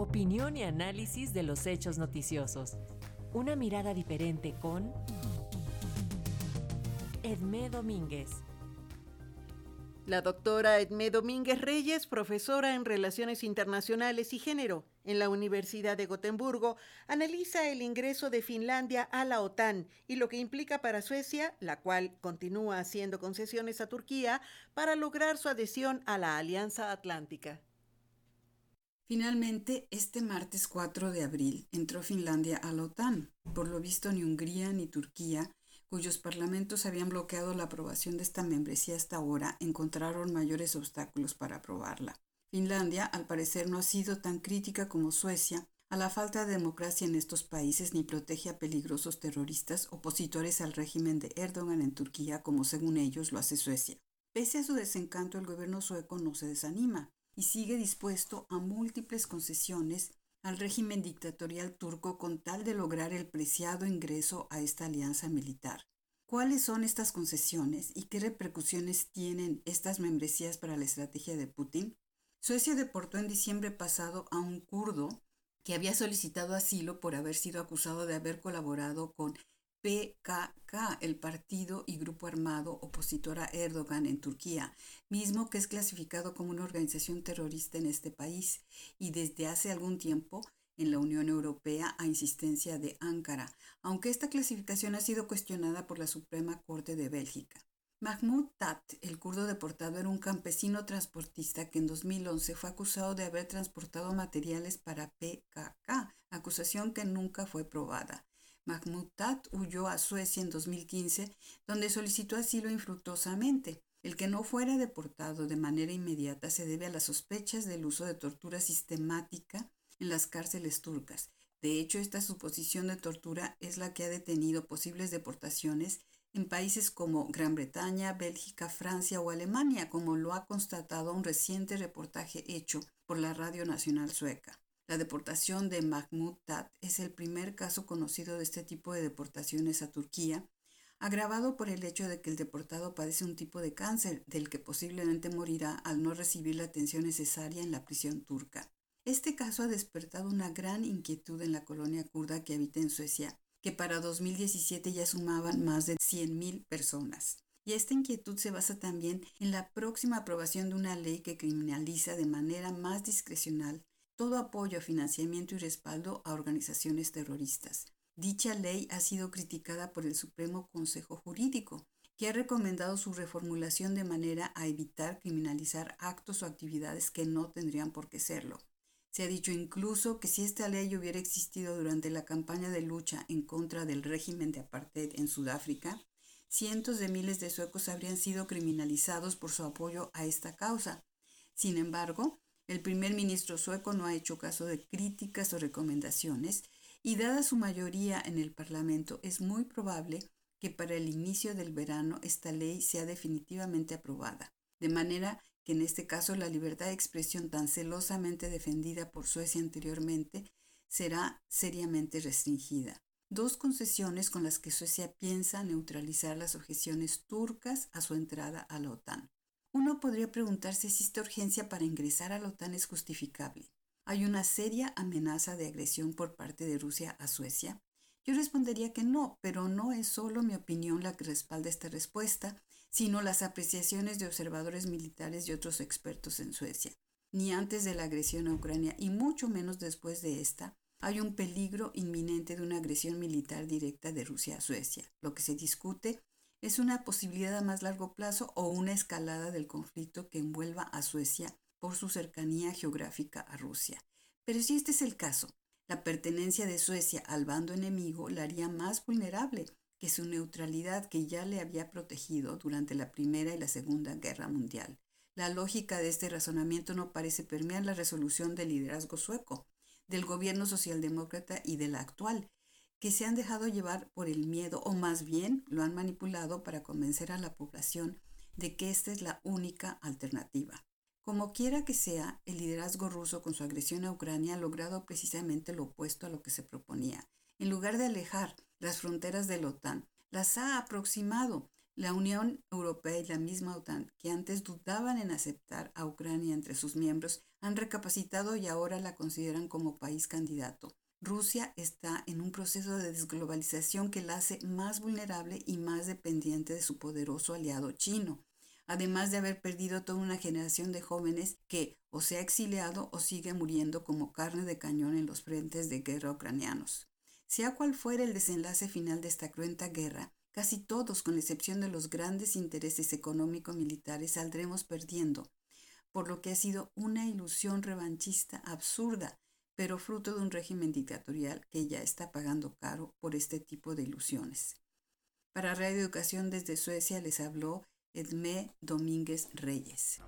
Opinión y análisis de los hechos noticiosos. Una mirada diferente con Edmé Domínguez. La doctora Edmé Domínguez Reyes, profesora en Relaciones Internacionales y Género en la Universidad de Gotemburgo, analiza el ingreso de Finlandia a la OTAN y lo que implica para Suecia, la cual continúa haciendo concesiones a Turquía para lograr su adhesión a la Alianza Atlántica. Finalmente, este martes 4 de abril entró Finlandia a la OTAN. Por lo visto, ni Hungría ni Turquía, cuyos parlamentos habían bloqueado la aprobación de esta membresía hasta ahora, encontraron mayores obstáculos para aprobarla. Finlandia, al parecer, no ha sido tan crítica como Suecia a la falta de democracia en estos países ni protege a peligrosos terroristas opositores al régimen de Erdogan en Turquía como según ellos lo hace Suecia. Pese a su desencanto, el gobierno sueco no se desanima y sigue dispuesto a múltiples concesiones al régimen dictatorial turco con tal de lograr el preciado ingreso a esta alianza militar. ¿Cuáles son estas concesiones y qué repercusiones tienen estas membresías para la estrategia de Putin? Suecia deportó en diciembre pasado a un kurdo que había solicitado asilo por haber sido acusado de haber colaborado con PKK, el partido y grupo armado opositor a Erdogan en Turquía, mismo que es clasificado como una organización terrorista en este país y desde hace algún tiempo en la Unión Europea a insistencia de Ankara, aunque esta clasificación ha sido cuestionada por la Suprema Corte de Bélgica. Mahmoud Tat, el kurdo deportado, era un campesino transportista que en 2011 fue acusado de haber transportado materiales para PKK, acusación que nunca fue probada. Mahmoud huyó a Suecia en 2015, donde solicitó asilo infructuosamente. El que no fuera deportado de manera inmediata se debe a las sospechas del uso de tortura sistemática en las cárceles turcas. De hecho, esta suposición de tortura es la que ha detenido posibles deportaciones en países como Gran Bretaña, Bélgica, Francia o Alemania, como lo ha constatado un reciente reportaje hecho por la Radio Nacional Sueca. La deportación de Mahmoud Tat es el primer caso conocido de este tipo de deportaciones a Turquía, agravado por el hecho de que el deportado padece un tipo de cáncer del que posiblemente morirá al no recibir la atención necesaria en la prisión turca. Este caso ha despertado una gran inquietud en la colonia kurda que habita en Suecia, que para 2017 ya sumaban más de 100.000 personas. Y esta inquietud se basa también en la próxima aprobación de una ley que criminaliza de manera más discrecional todo apoyo, financiamiento y respaldo a organizaciones terroristas. Dicha ley ha sido criticada por el Supremo Consejo Jurídico, que ha recomendado su reformulación de manera a evitar criminalizar actos o actividades que no tendrían por qué serlo. Se ha dicho incluso que si esta ley hubiera existido durante la campaña de lucha en contra del régimen de apartheid en Sudáfrica, cientos de miles de suecos habrían sido criminalizados por su apoyo a esta causa. Sin embargo, el primer ministro sueco no ha hecho caso de críticas o recomendaciones y dada su mayoría en el Parlamento es muy probable que para el inicio del verano esta ley sea definitivamente aprobada. De manera que en este caso la libertad de expresión tan celosamente defendida por Suecia anteriormente será seriamente restringida. Dos concesiones con las que Suecia piensa neutralizar las objeciones turcas a su entrada a la OTAN. Uno podría preguntarse si esta urgencia para ingresar a la OTAN es justificable. ¿Hay una seria amenaza de agresión por parte de Rusia a Suecia? Yo respondería que no, pero no es solo mi opinión la que respalda esta respuesta, sino las apreciaciones de observadores militares y otros expertos en Suecia. Ni antes de la agresión a Ucrania y mucho menos después de esta, hay un peligro inminente de una agresión militar directa de Rusia a Suecia. Lo que se discute es una posibilidad a más largo plazo o una escalada del conflicto que envuelva a Suecia por su cercanía geográfica a Rusia. Pero si este es el caso, la pertenencia de Suecia al bando enemigo la haría más vulnerable que su neutralidad que ya le había protegido durante la Primera y la Segunda Guerra Mundial. La lógica de este razonamiento no parece permear la resolución del liderazgo sueco, del gobierno socialdemócrata y de la actual, que se han dejado llevar por el miedo o más bien lo han manipulado para convencer a la población de que esta es la única alternativa. Como quiera que sea, el liderazgo ruso con su agresión a Ucrania ha logrado precisamente lo opuesto a lo que se proponía. En lugar de alejar las fronteras de la OTAN, las ha aproximado, La Unión Europea y la misma OTAN, que antes dudaban en aceptar a Ucrania entre sus miembros, han recapacitado y ahora la consideran como país candidato. Rusia está en un proceso de desglobalización que la hace más vulnerable y más dependiente de su poderoso aliado chino, además de haber perdido toda una generación de jóvenes que o se ha exiliado o sigue muriendo como carne de cañón en los frentes de guerra ucranianos. Sea cual fuera el desenlace final de esta cruenta guerra, casi todos, con excepción de los grandes intereses económico-militares, saldremos perdiendo, por lo que ha sido una ilusión revanchista absurda pero fruto de un régimen dictatorial que ya está pagando caro por este tipo de ilusiones. Para Radio Educación desde Suecia les habló Edmé Domínguez Reyes.